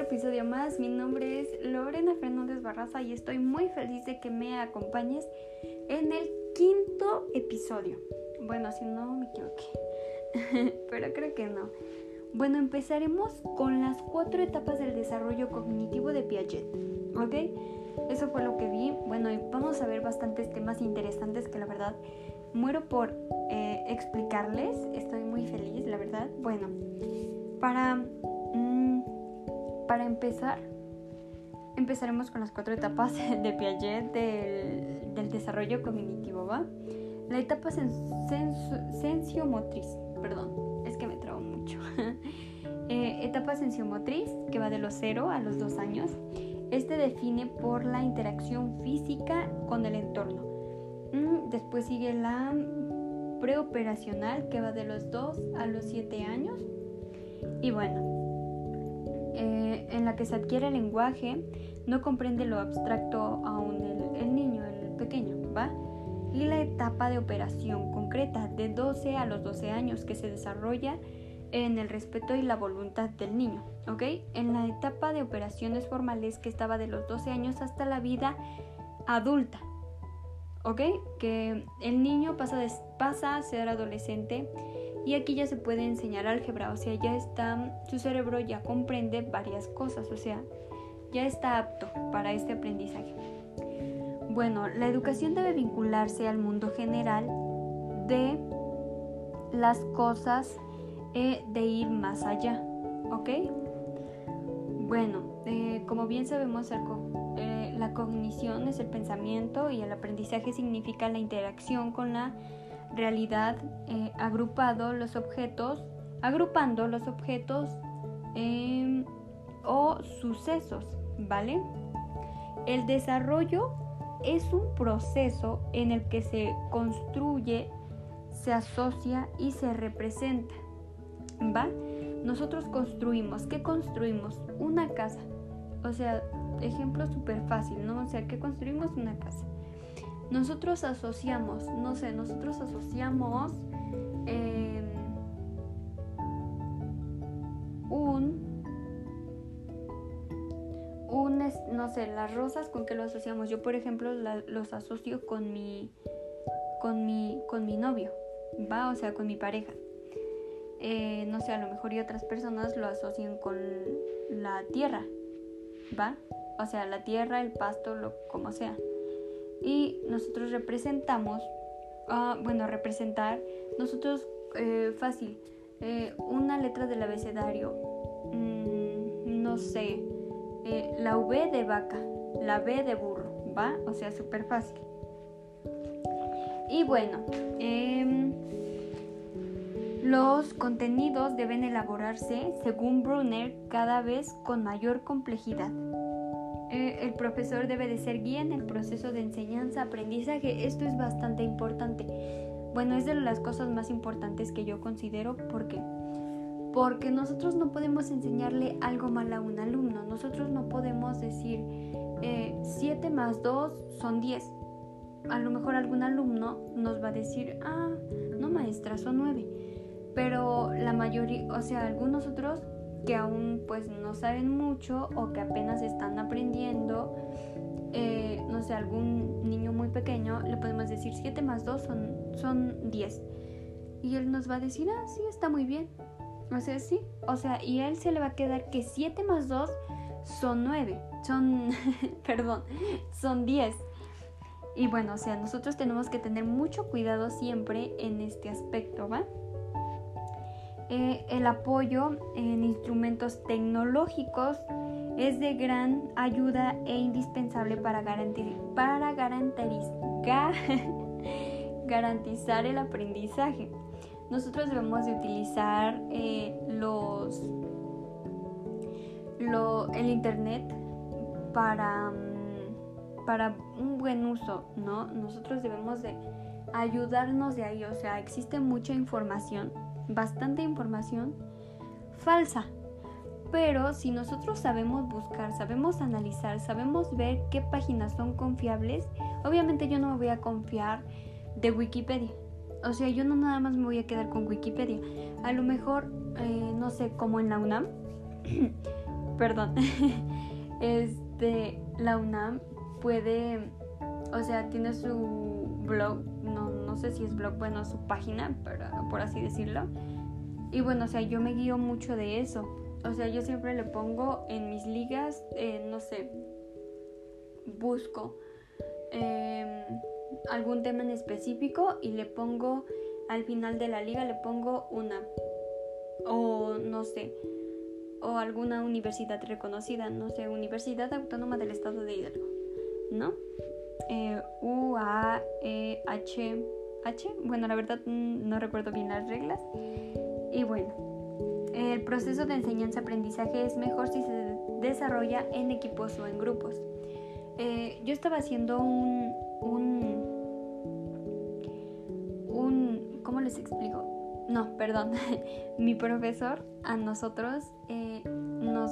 episodio más. Mi nombre es Lorena Fernández Barraza y estoy muy feliz de que me acompañes en el quinto episodio. Bueno, si no me equivoqué, pero creo que no. Bueno, empezaremos con las cuatro etapas del desarrollo cognitivo de Piaget, ¿ok? Eso fue lo que vi. Bueno, vamos a ver bastantes temas interesantes que la verdad muero por eh, explicarles. Estoy muy feliz, la verdad. Bueno, para, para empezar, empezaremos con las cuatro etapas de Piaget del, desarrollo cognitivo, ¿va? La etapa sen, sensiomotriz, perdón, es que me trago mucho. eh, etapa sensiomotriz, que va de los 0 a los 2 años. Este define por la interacción física con el entorno. Mm, después sigue la preoperacional, que va de los 2 a los 7 años. Y bueno, eh, en la que se adquiere el lenguaje, no comprende lo abstracto aún el, el niño, el pequeño, ¿va? Y la etapa de operación concreta, de 12 a los 12 años, que se desarrolla en el respeto y la voluntad del niño, ¿ok? En la etapa de operaciones formales que estaba de los 12 años hasta la vida adulta, ¿ok? Que el niño pasa, pasa a ser adolescente y aquí ya se puede enseñar álgebra, o sea, ya está, su cerebro ya comprende varias cosas, o sea, ya está apto para este aprendizaje. Bueno, la educación debe vincularse al mundo general de las cosas eh, de ir más allá, ¿ok? Bueno, eh, como bien sabemos, eh, la cognición es el pensamiento y el aprendizaje significa la interacción con la realidad eh, agrupado los objetos, agrupando los objetos em, o sucesos, ¿vale? El desarrollo es un proceso en el que se construye, se asocia y se representa. ¿Va? Nosotros construimos, ¿qué construimos? Una casa. O sea, ejemplo súper fácil, ¿no? Sea, ¿qué construimos? Una casa. Nosotros asociamos, no sé, nosotros asociamos eh, un un, no sé, las rosas, ¿con qué lo asociamos? Yo, por ejemplo, los asocio con mi, con mi, con mi novio, ¿va? O sea, con mi pareja. Eh, no sé, a lo mejor y otras personas lo asocian con la tierra, ¿va? O sea, la tierra, el pasto, lo como sea. Y nosotros representamos, uh, bueno, representar, nosotros, eh, fácil, eh, una letra del abecedario, mmm, no sé, eh, la V de vaca, la B de burro, ¿va? O sea, súper fácil. Y bueno, eh, los contenidos deben elaborarse, según Brunner, cada vez con mayor complejidad. Eh, el profesor debe de ser guía en el proceso de enseñanza-aprendizaje. Esto es bastante importante. Bueno, es de las cosas más importantes que yo considero porque porque nosotros no podemos enseñarle algo mal a un alumno. Nosotros no podemos decir 7 eh, más 2 son 10. A lo mejor algún alumno nos va a decir, ah, no maestra, son 9. Pero la mayoría, o sea, algunos otros que aún pues no saben mucho o que apenas están aprendiendo, eh, no sé, algún niño muy pequeño, le podemos decir 7 más 2 son, son 10. Y él nos va a decir, ah, sí, está muy bien. O sea, sí. O sea, y él se le va a quedar que 7 más 2 son 9. Son, perdón, son 10. Y bueno, o sea, nosotros tenemos que tener mucho cuidado siempre en este aspecto, ¿va? Eh, el apoyo en instrumentos tecnológicos es de gran ayuda e indispensable para, garantir, para garantizar el aprendizaje nosotros debemos de utilizar eh, los lo, el internet para, mm, para un buen uso, ¿no? Nosotros debemos de ayudarnos de ahí, o sea, existe mucha información, bastante información falsa, pero si nosotros sabemos buscar, sabemos analizar, sabemos ver qué páginas son confiables, obviamente yo no me voy a confiar de Wikipedia, o sea, yo no nada más me voy a quedar con Wikipedia. A lo mejor, eh, no sé, como en la UNAM, perdón, este, la UNAM puede, o sea, tiene su blog, sé si es blog, bueno, su página, por así decirlo. Y bueno, o sea, yo me guío mucho de eso. O sea, yo siempre le pongo en mis ligas, eh, no sé, busco em, algún tema en específico y le pongo al final de la liga, le pongo una. O no sé, o alguna universidad reconocida, no sé, Universidad Autónoma del Estado de Hidalgo, ¿no? Eh, U, A, E, H, H, bueno, la verdad mm, no recuerdo bien las reglas. Y bueno, el proceso de enseñanza-aprendizaje es mejor si se desarrolla en equipos o en grupos. Eh, yo estaba haciendo un, un, ¿cómo les explico? No, perdón, mi profesor a nosotros eh, nos,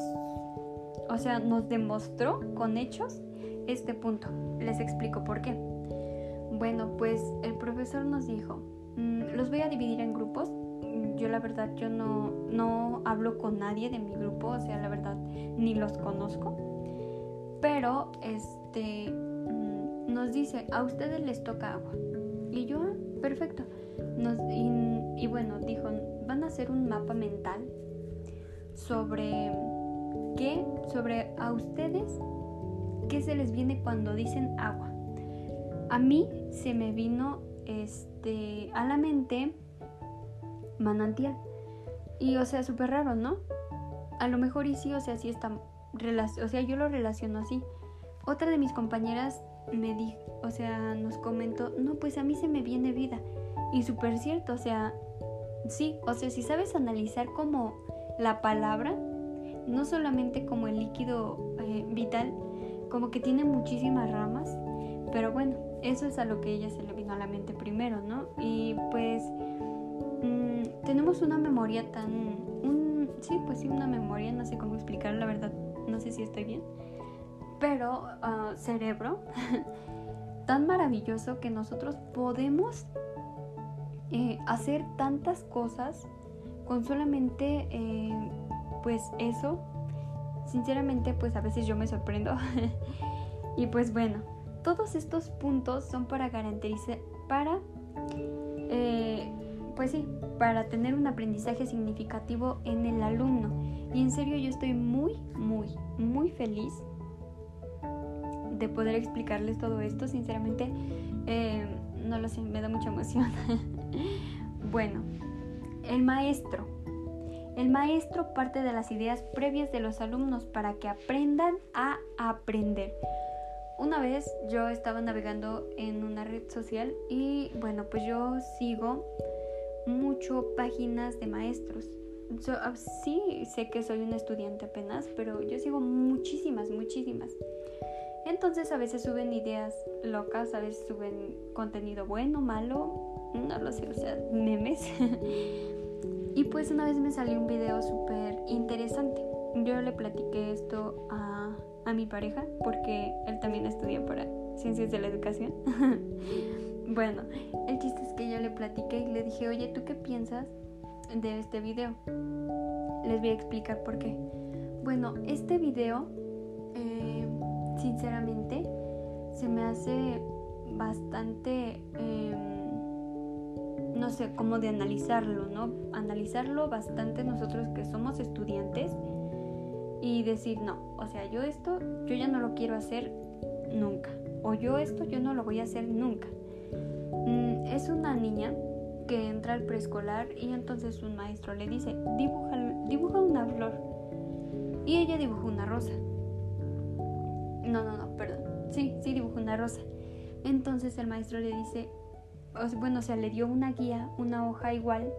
o sea, nos demostró con hechos este punto. Les explico por qué. Bueno, pues el profesor nos dijo, mm, los voy a dividir en grupos. Yo la verdad, yo no, no hablo con nadie de mi grupo, o sea, la verdad, ni los conozco. Pero, este, mm, nos dice, a ustedes les toca agua. Y yo, ah, perfecto. Nos, y, y bueno, dijo, van a hacer un mapa mental sobre qué, sobre a ustedes, qué se les viene cuando dicen agua. A mí se me vino este, a la mente manantial. Y o sea, súper raro, ¿no? A lo mejor y sí, o sea, sí está, o sea, yo lo relaciono así. Otra de mis compañeras me dijo, o sea, nos comentó, no, pues a mí se me viene vida. Y súper cierto, o sea, sí, o sea, si sabes analizar como la palabra, no solamente como el líquido eh, vital, como que tiene muchísimas ramas, pero bueno, eso es a lo que ella se le vino a la mente primero, ¿no? Y pues mm, tenemos una memoria tan, sí, pues sí, una memoria, no sé cómo explicarlo, la verdad, no sé si estoy bien, pero uh, cerebro tan maravilloso que nosotros podemos eh, hacer tantas cosas con solamente eh, pues eso, sinceramente pues a veces yo me sorprendo. y pues bueno, todos estos puntos son para garantizar, para, eh, pues sí, para tener un aprendizaje significativo en el alumno. Y en serio yo estoy muy, muy, muy feliz de poder explicarles todo esto. Sinceramente, eh, no lo sé, me da mucha emoción. bueno, el maestro. El maestro parte de las ideas previas de los alumnos para que aprendan a aprender. Una vez yo estaba navegando en una red social y bueno, pues yo sigo mucho páginas de maestros. Ah, sí, sé que soy un estudiante apenas, pero yo sigo muchísimas, muchísimas. Entonces a veces suben ideas locas, a veces suben contenido bueno, malo, no lo sé, o sea, memes. Y pues una vez me salió un video súper interesante. Yo le platiqué esto a, a mi pareja porque él también estudia para ciencias de la educación. bueno, el chiste es que yo le platiqué y le dije, oye, ¿tú qué piensas de este video? Les voy a explicar por qué. Bueno, este video, eh, sinceramente, se me hace bastante... Eh, no sé, cómo de analizarlo, ¿no? Analizarlo bastante nosotros que somos estudiantes y decir, no, o sea, yo esto, yo ya no lo quiero hacer nunca. O yo esto, yo no lo voy a hacer nunca. Mm, es una niña que entra al preescolar y entonces un maestro le dice, dibuja, dibuja una flor. Y ella dibuja una rosa. No, no, no, perdón. Sí, sí, dibuja una rosa. Entonces el maestro le dice, bueno, o sea, le dio una guía, una hoja igual,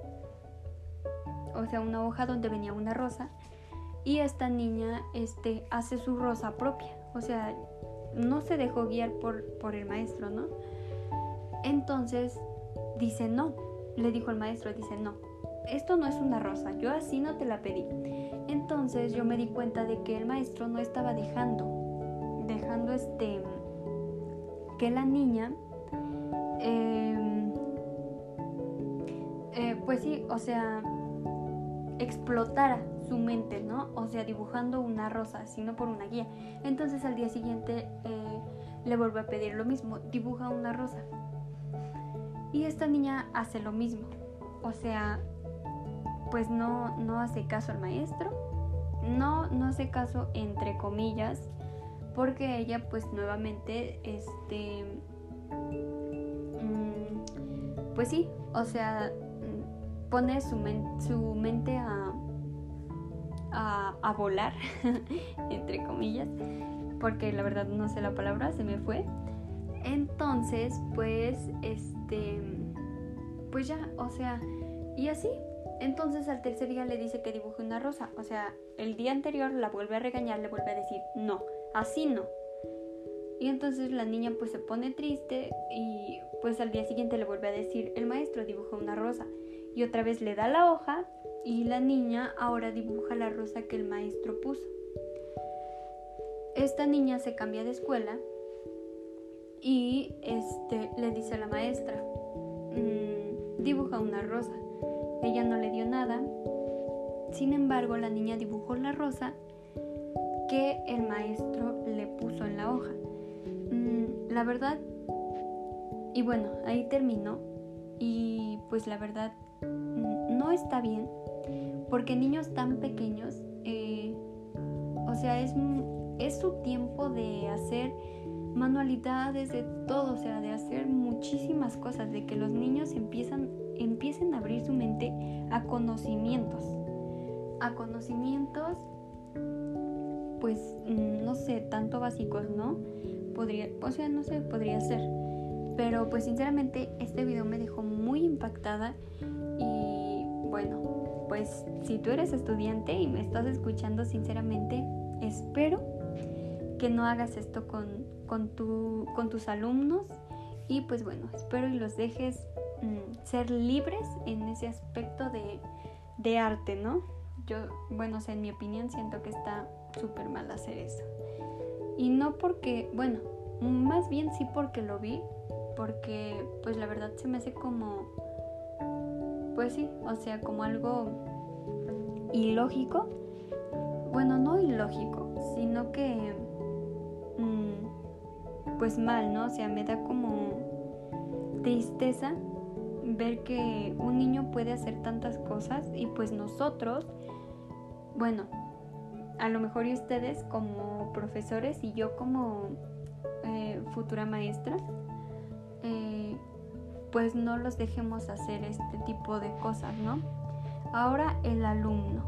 o sea, una hoja donde venía una rosa, y esta niña este, hace su rosa propia, o sea, no se dejó guiar por, por el maestro, ¿no? Entonces dice no, le dijo el maestro, dice no, esto no es una rosa, yo así no te la pedí. Entonces yo me di cuenta de que el maestro no estaba dejando, dejando este, que la niña Em, eh, pues sí, o sea, explotara su mente, ¿no? O sea, dibujando una rosa, sino por una guía. Entonces al día siguiente eh, le vuelve a pedir lo mismo, dibuja una rosa. Y esta niña hace lo mismo. O sea, pues no, no hace caso al maestro. No, no hace caso entre comillas. Porque ella pues nuevamente, este... Mm, pues sí, o sea, pone su, su mente a, a, volar, entre comillas, porque la verdad no sé la palabra, se me fue. Entonces, pues, este, pues ya, o sea, y así. Entonces al tercer día le dice que dibuje una rosa. O sea, el día anterior la vuelve a regañar, le vuelve a decir, no, así no. Y entonces la niña pues se pone triste y pues al día siguiente le vuelve a decir, el maestro dibujó una rosa. Y otra vez le da la hoja y la niña ahora dibuja la rosa que el maestro puso. Esta niña se cambia de escuela y este le dice a la maestra, mm, dibuja una rosa. Ella no le dio nada. Sin embargo, la niña dibujó la rosa que el maestro le puso en la hoja. Mm, la verdad, y bueno, ahí terminó. Y pues la verdad, mm, no está bien porque niños tan pequeños, eh, o sea, es, es su tiempo de hacer manualidades, de todo, o sea, de hacer muchísimas cosas, de que los niños empiezan, empiecen a abrir su mente a conocimientos, a conocimientos, pues, mm, no sé, tanto básicos, ¿no? Podría, o sea, no sé, podría ser. Pero pues sinceramente este video me dejó muy impactada y bueno, pues si tú eres estudiante y me estás escuchando sinceramente, espero que no hagas esto con, con, con tus alumnos y pues bueno, espero y los dejes mm, ser libres en ese aspecto de, de arte, ¿no? Yo, bueno, o en mi opinión siento que está súper mal hacer eso. Y no porque, bueno, más bien sí porque lo vi, porque pues la verdad se me hace como pues sí, o sea, como algo ilógico. Bueno, no ilógico, sino que mm, pues mal, ¿no? O sea, me da como tristeza ver que un niño puede hacer tantas cosas y pues nosotros, bueno, a lo mejor y ustedes como profesores y yo como eh, futura maestra, pues no los dejemos hacer este tipo de cosas, ¿no? Ahora el alumno.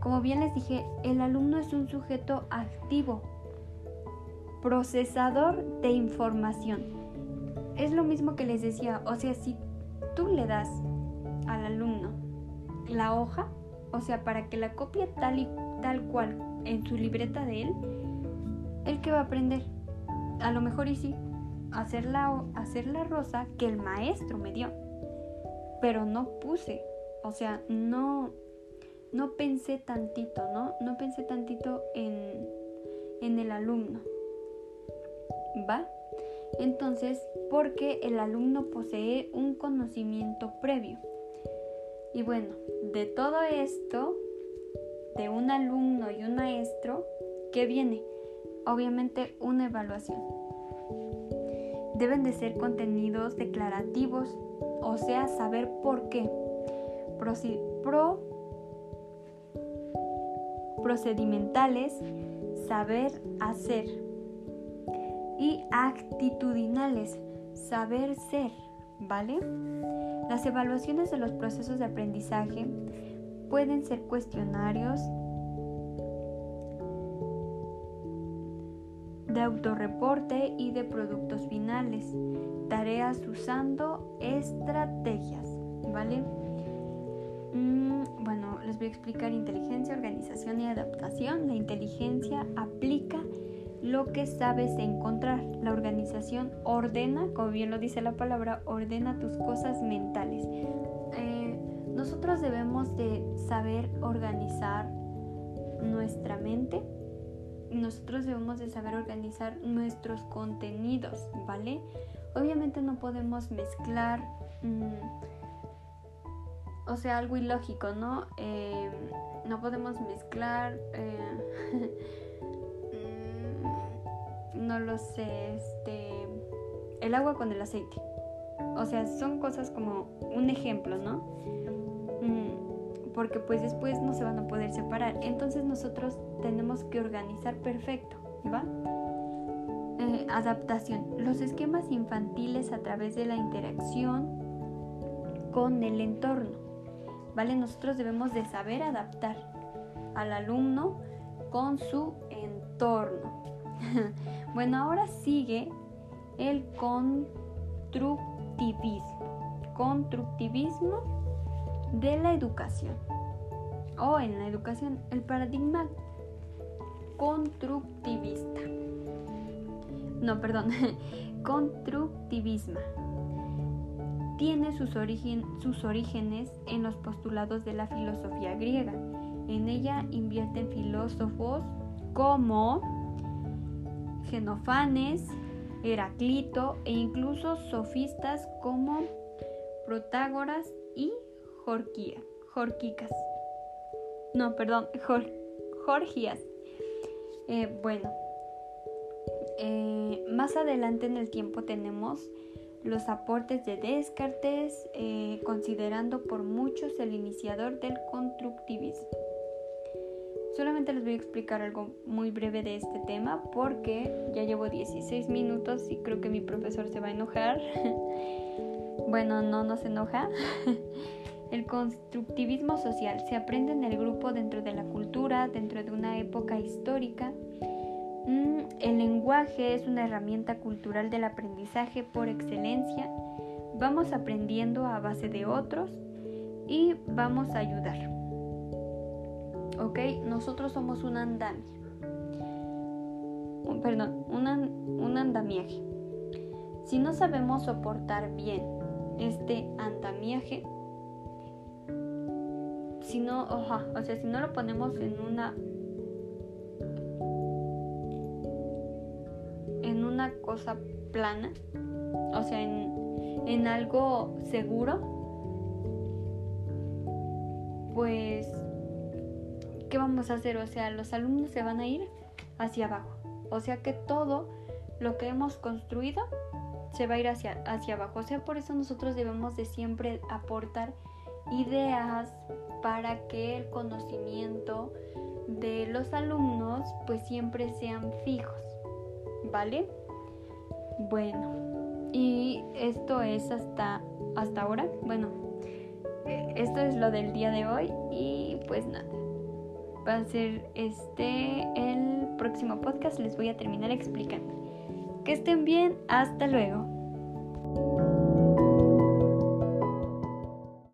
Como bien les dije, el alumno es un sujeto activo, procesador de información. Es lo mismo que les decía, o sea, si tú le das al alumno la hoja, o sea, para que la copie tal y tal cual en su libreta de él, el que va a aprender. A lo mejor y sí, hacer la, hacer la rosa que el maestro me dio. Pero no puse, o sea, no, no pensé tantito, ¿no? No pensé tantito en, en el alumno. ¿Va? Entonces, porque el alumno posee un conocimiento previo. Y bueno, de todo esto, de un alumno y un maestro, ¿qué viene? Obviamente una evaluación deben de ser contenidos declarativos, o sea, saber por qué. Pro, procedimentales, saber hacer. Y actitudinales, saber ser, ¿vale? Las evaluaciones de los procesos de aprendizaje pueden ser cuestionarios, de autorreporte y de productos finales. Tareas usando estrategias, ¿vale? Mm, bueno, les voy a explicar inteligencia, organización y adaptación. La inteligencia aplica lo que sabes encontrar. La organización ordena, como bien lo dice la palabra, ordena tus cosas mentales. Eh, nosotros debemos de saber organizar nuestra mente nosotros debemos de saber organizar nuestros contenidos, ¿vale? Obviamente no podemos mezclar, mm, o sea, algo ilógico, ¿no? Eh, no podemos mezclar, eh, mm, no lo sé, este, el agua con el aceite. O sea, son cosas como un ejemplo, ¿no? Mm, porque pues después no se van a poder separar. Entonces nosotros tenemos que organizar perfecto, ¿va? Eh, adaptación. Los esquemas infantiles a través de la interacción con el entorno. ¿Vale? Nosotros debemos de saber adaptar al alumno con su entorno. bueno, ahora sigue el constructivismo. Constructivismo de la educación. O en la educación, el paradigma constructivista. No, perdón, constructivismo. Tiene sus, sus orígenes en los postulados de la filosofía griega. En ella invierten filósofos como Genofanes, Heraclito e incluso sofistas como Protágoras y Jorquías. No, perdón, Jorgías. Eh, bueno, eh, más adelante en el tiempo tenemos los aportes de Descartes, eh, considerando por muchos el iniciador del constructivismo. Solamente les voy a explicar algo muy breve de este tema porque ya llevo 16 minutos y creo que mi profesor se va a enojar. bueno, no nos enoja. el constructivismo social se aprende en el grupo dentro de la cultura, dentro de una época histórica. Mm, el lenguaje es una herramienta cultural del aprendizaje por excelencia. Vamos aprendiendo a base de otros y vamos a ayudar. ¿ok? Nosotros somos un andamio. Perdón, un andamiaje. Si no sabemos soportar bien este andamiaje, si no, o sea, si no lo ponemos en una en una cosa plana, o sea, en, en algo seguro, pues ¿qué vamos a hacer? O sea, los alumnos se van a ir hacia abajo. O sea que todo lo que hemos construido se va a ir hacia, hacia abajo. O sea, por eso nosotros debemos de siempre aportar ideas para que el conocimiento de los alumnos pues siempre sean fijos. ¿Vale? Bueno, y esto es hasta, hasta ahora. Bueno, eh, esto es lo del día de hoy y pues nada va a ser este el próximo podcast les voy a terminar explicando. Que estén bien, hasta luego.